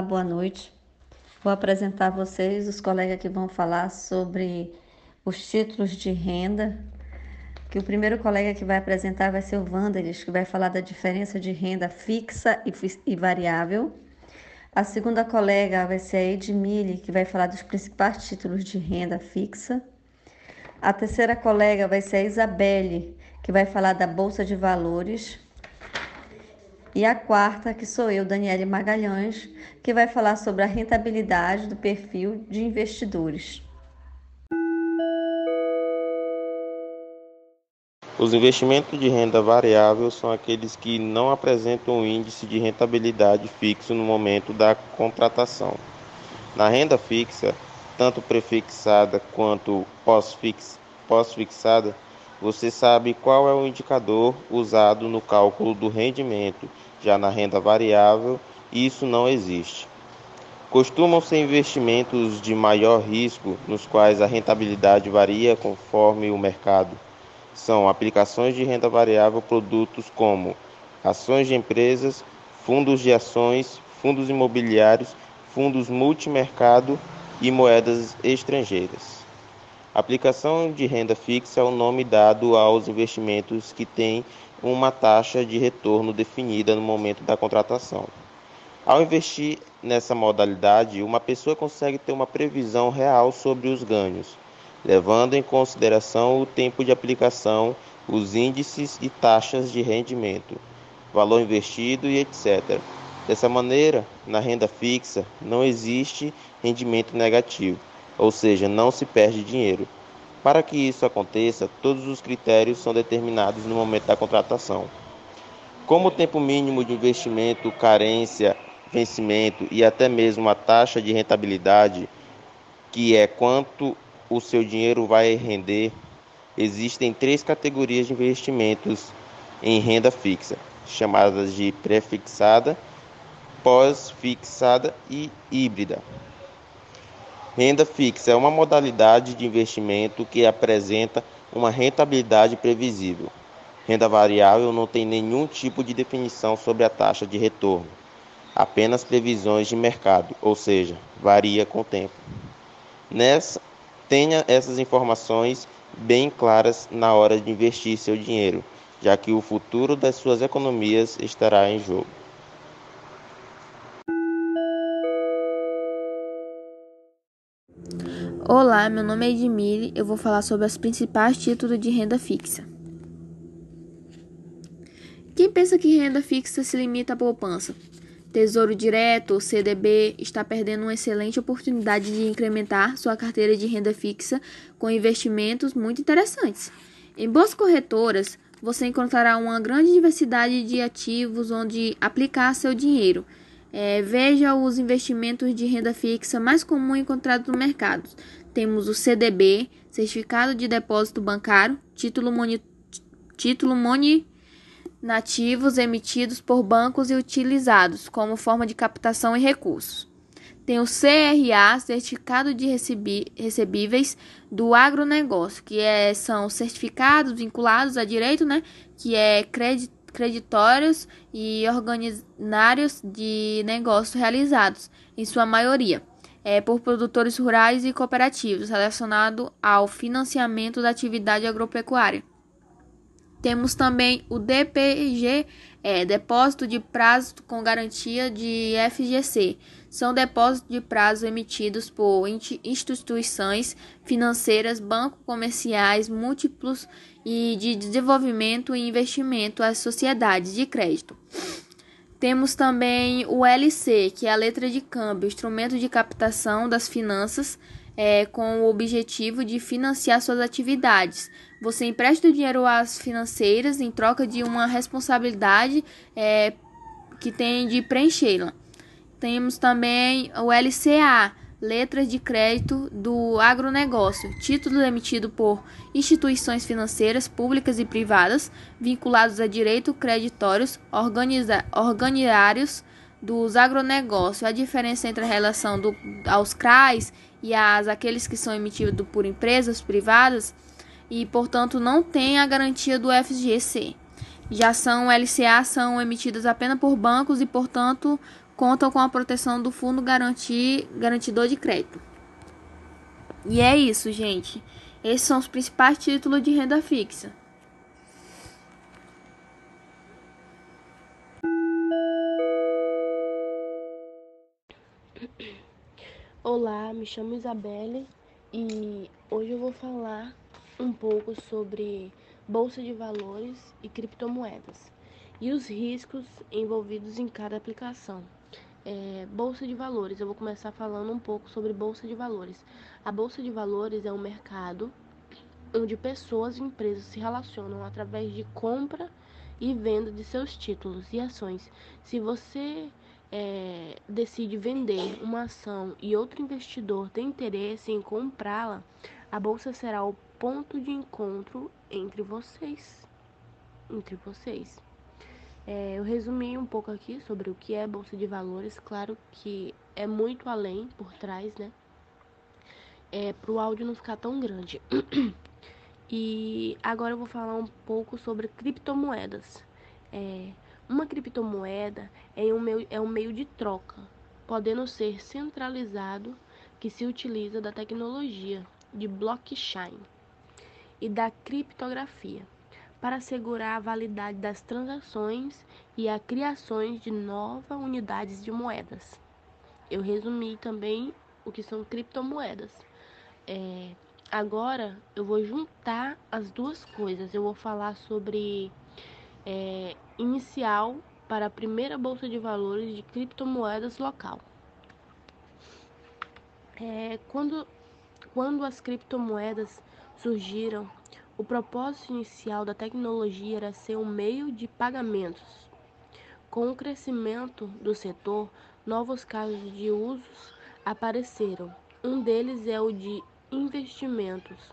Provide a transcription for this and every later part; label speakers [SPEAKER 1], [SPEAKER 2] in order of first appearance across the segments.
[SPEAKER 1] Boa noite. Vou apresentar a vocês os colegas que vão falar sobre os títulos de renda. Que o primeiro colega que vai apresentar vai ser o Vandelis, que vai falar da diferença de renda fixa e, variável. A segunda colega vai ser a Edmile, que vai falar dos principais títulos de renda fixa. A terceira colega vai ser a Isabelle, que vai falar da Bolsa de Valores. E a quarta, que sou eu, Daniele Magalhães, que vai falar sobre a rentabilidade do perfil de investidores.
[SPEAKER 2] Os investimentos de renda variável são aqueles que não apresentam um índice de rentabilidade fixo no momento da contratação. Na renda fixa, tanto prefixada quanto pós-fixada, você sabe qual é o indicador usado no cálculo do rendimento. Já na renda variável, isso não existe. Costumam ser investimentos de maior risco, nos quais a rentabilidade varia conforme o mercado. São aplicações de renda variável produtos como ações de empresas, fundos de ações, fundos imobiliários, fundos multimercado e moedas estrangeiras. Aplicação de renda fixa é o nome dado aos investimentos que têm uma taxa de retorno definida no momento da contratação. Ao investir nessa modalidade, uma pessoa consegue ter uma previsão real sobre os ganhos, levando em consideração o tempo de aplicação, os índices e taxas de rendimento, valor investido e etc. Dessa maneira, na renda fixa não existe rendimento negativo ou seja, não se perde dinheiro. Para que isso aconteça, todos os critérios são determinados no momento da contratação. Como o tempo mínimo de investimento, carência, vencimento e até mesmo a taxa de rentabilidade, que é quanto o seu dinheiro vai render, existem três categorias de investimentos em renda fixa, chamadas de pré-fixada, pós-fixada e híbrida. Renda fixa é uma modalidade de investimento que apresenta uma rentabilidade previsível. Renda variável não tem nenhum tipo de definição sobre a taxa de retorno, apenas previsões de mercado, ou seja, varia com o tempo. Nessa, tenha essas informações bem claras na hora de investir seu dinheiro, já que o futuro das suas economias estará em jogo.
[SPEAKER 3] Olá, meu nome é Edmile. Eu vou falar sobre os principais títulos de renda fixa. Quem pensa que renda fixa se limita à poupança? Tesouro Direto, ou CDB, está perdendo uma excelente oportunidade de incrementar sua carteira de renda fixa com investimentos muito interessantes. Em boas corretoras, você encontrará uma grande diversidade de ativos onde aplicar seu dinheiro. É, veja os investimentos de renda fixa mais comuns encontrados no mercado. Temos o CDB, Certificado de Depósito Bancário, título, moni, título nativos emitidos por bancos e utilizados como forma de captação e recursos. Tem o CRA, Certificado de Recebíveis do Agronegócio, que é, são certificados vinculados a direito, né, que é creditórios e organizários de negócios realizados, em sua maioria é, por produtores rurais e cooperativos relacionado ao financiamento da atividade agropecuária. Temos também o DPG, é, Depósito de Prazo com Garantia de FGC. São depósitos de prazo emitidos por instituições financeiras, bancos comerciais múltiplos e de desenvolvimento e investimento às sociedades de crédito. Temos também o LC, que é a letra de câmbio, instrumento de captação das finanças é, com o objetivo de financiar suas atividades. Você empresta o dinheiro às financeiras em troca de uma responsabilidade é, que tem de preenchê-la. Temos também o LCA, letras de crédito do agronegócio, título emitido por instituições financeiras públicas e privadas vinculados a direito creditórios organizários dos agronegócios. A diferença entre a relação do, aos CRAs e as aqueles que são emitidos por empresas privadas e, portanto, não tem a garantia do FGC. Já são LCA são emitidas apenas por bancos e, portanto, contam com a proteção do Fundo Garantir, Garantidor de Crédito. E é isso, gente. Esses são os principais títulos de renda fixa.
[SPEAKER 4] Olá, me chamo Isabelle e hoje eu vou falar um pouco sobre bolsa de valores e criptomoedas e os riscos envolvidos em cada aplicação. É, bolsa de valores, eu vou começar falando um pouco sobre bolsa de valores. A bolsa de valores é um mercado onde pessoas e empresas se relacionam através de compra e venda de seus títulos e ações. Se você é, decide vender uma ação e outro investidor tem interesse em comprá-la, a bolsa será o ponto de encontro entre vocês. Entre vocês. É, eu resumi um pouco aqui sobre o que é bolsa de valores. Claro que é muito além por trás, né? É, para o áudio não ficar tão grande. e agora eu vou falar um pouco sobre criptomoedas. É, uma criptomoeda é um, meio, é um meio de troca, podendo ser centralizado, que se utiliza da tecnologia de blockchain e da criptografia para assegurar a validade das transações e a criação de novas unidades de moedas. Eu resumi também o que são criptomoedas. É, agora eu vou juntar as duas coisas. Eu vou falar sobre é, inicial para a primeira bolsa de valores de criptomoedas local. É, quando, quando as criptomoedas surgiram, o propósito inicial da tecnologia era ser um meio de pagamentos. Com o crescimento do setor, novos casos de usos apareceram. Um deles é o de investimentos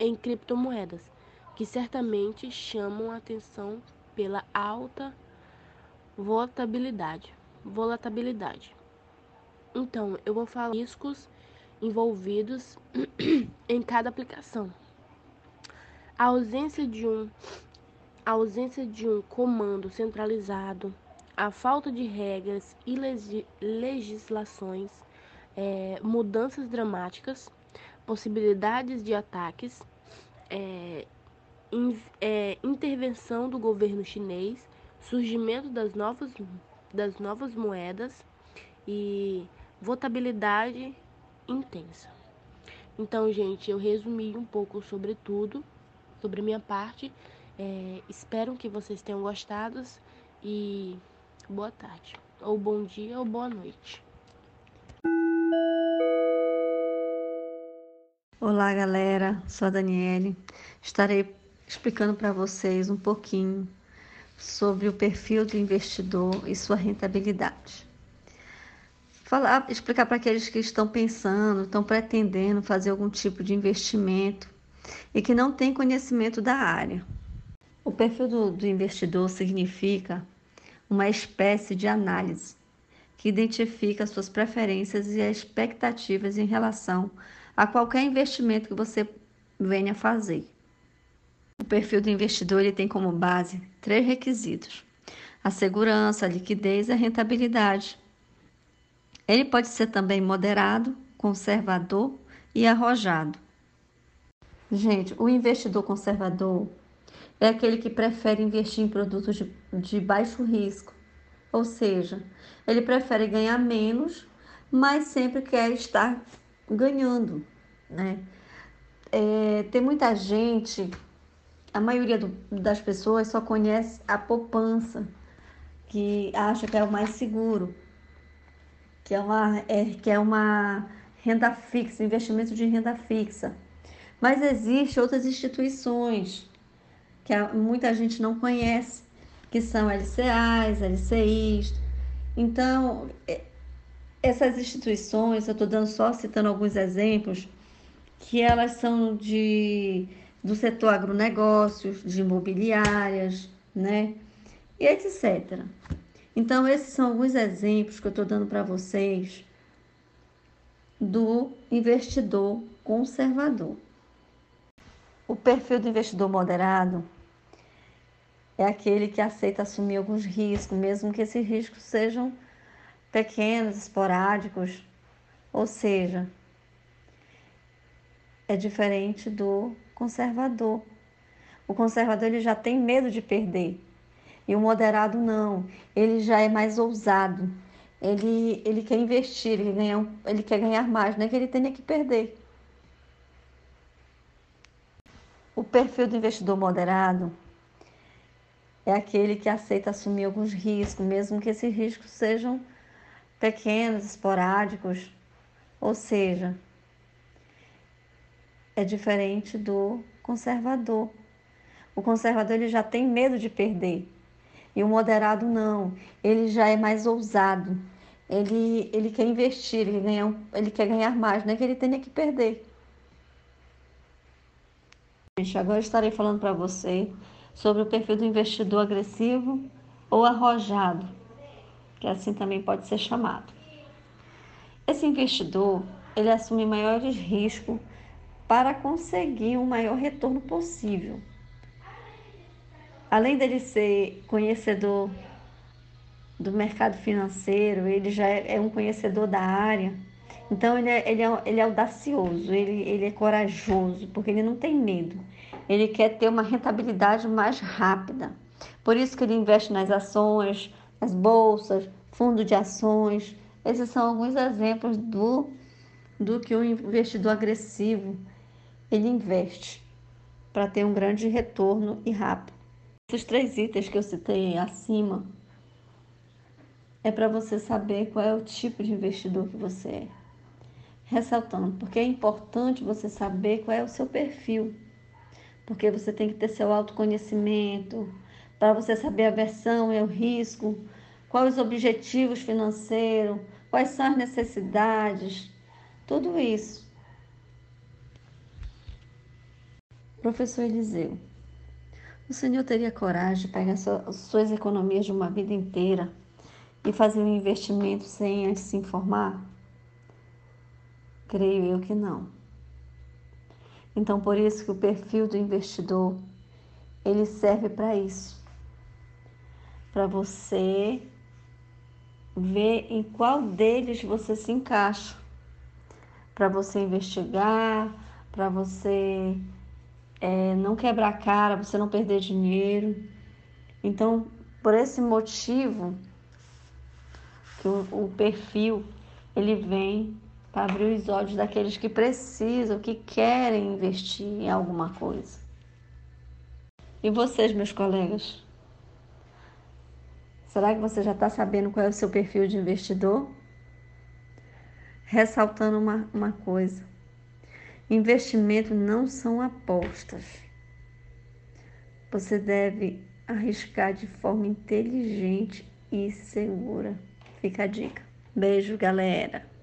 [SPEAKER 4] em criptomoedas, que certamente chamam a atenção pela alta volatilidade. volatilidade. Então, eu vou falar riscos envolvidos em cada aplicação. A ausência de um a ausência de um comando centralizado, a falta de regras e legislações, é, mudanças dramáticas, possibilidades de ataques, é, in, é, intervenção do governo chinês, surgimento das novas, das novas moedas e votabilidade intensa. Então, gente, eu resumi um pouco sobre tudo, sobre minha parte. É, espero que vocês tenham gostado e boa tarde, ou bom dia, ou boa noite.
[SPEAKER 1] Olá, galera. Sou a Daniele. Estarei explicando para vocês um pouquinho sobre o perfil do investidor e sua rentabilidade. Falar, explicar para aqueles que estão pensando, estão pretendendo fazer algum tipo de investimento e que não têm conhecimento da área. O perfil do, do investidor significa uma espécie de análise que identifica suas preferências e expectativas em relação a qualquer investimento que você venha fazer. O perfil do investidor ele tem como base três requisitos: a segurança, a liquidez e a rentabilidade. Ele pode ser também moderado, conservador e arrojado. Gente, o investidor conservador é aquele que prefere investir em produtos de, de baixo risco, ou seja, ele prefere ganhar menos, mas sempre quer estar ganhando, né? É, tem muita gente a maioria do, das pessoas só conhece a poupança, que acha que é o mais seguro, que é uma, é, que é uma renda fixa, investimento de renda fixa. Mas existem outras instituições que muita gente não conhece, que são LCAs, LCIs. Então, é, essas instituições, eu estou dando só citando alguns exemplos, que elas são de do setor agronegócios, de imobiliárias, né? E etc. Então, esses são alguns exemplos que eu estou dando para vocês do investidor conservador. O perfil do investidor moderado é aquele que aceita assumir alguns riscos, mesmo que esses riscos sejam pequenos, esporádicos, ou seja, é diferente do conservador. O conservador ele já tem medo de perder. E o moderado não, ele já é mais ousado. Ele, ele quer investir, ele, ele quer ganhar mais, não é que ele tenha que perder. O perfil do investidor moderado é aquele que aceita assumir alguns riscos, mesmo que esses riscos sejam pequenos, esporádicos, ou seja, é diferente do conservador. O conservador ele já tem medo de perder. E o moderado não, ele já é mais ousado. Ele, ele quer investir, ele, ganha, ele quer ganhar mais, não é que ele tenha que perder. Gente, agora estarei falando para você sobre o perfil do investidor agressivo ou arrojado, que assim também pode ser chamado. Esse investidor, ele assume maiores riscos para conseguir o um maior retorno possível. Além dele ser conhecedor do mercado financeiro, ele já é, é um conhecedor da área. Então ele é, ele é, ele é audacioso, ele, ele é corajoso, porque ele não tem medo. Ele quer ter uma rentabilidade mais rápida. Por isso que ele investe nas ações, nas bolsas, fundo de ações. Esses são alguns exemplos do, do que o investidor agressivo ele investe para ter um grande retorno e rápido. Esses três itens que eu citei acima é para você saber qual é o tipo de investidor que você é. Ressaltando, porque é importante você saber qual é o seu perfil. Porque você tem que ter seu autoconhecimento, para você saber a versão e o risco, quais os objetivos financeiros, quais são as necessidades, tudo isso. Professor Eliseu, o senhor teria coragem de pegar suas economias de uma vida inteira e fazer um investimento sem antes se informar? Creio eu que não. Então, por isso que o perfil do investidor, ele serve para isso. Para você ver em qual deles você se encaixa. Para você investigar, para você é, não quebrar a cara, você não perder dinheiro. Então, por esse motivo, que o, o perfil ele vem para abrir os olhos daqueles que precisam, que querem investir em alguma coisa. E vocês, meus colegas? Será que você já está sabendo qual é o seu perfil de investidor? Ressaltando uma, uma coisa Investimento não são apostas. Você deve arriscar de forma inteligente e segura. Fica a dica. Beijo, galera.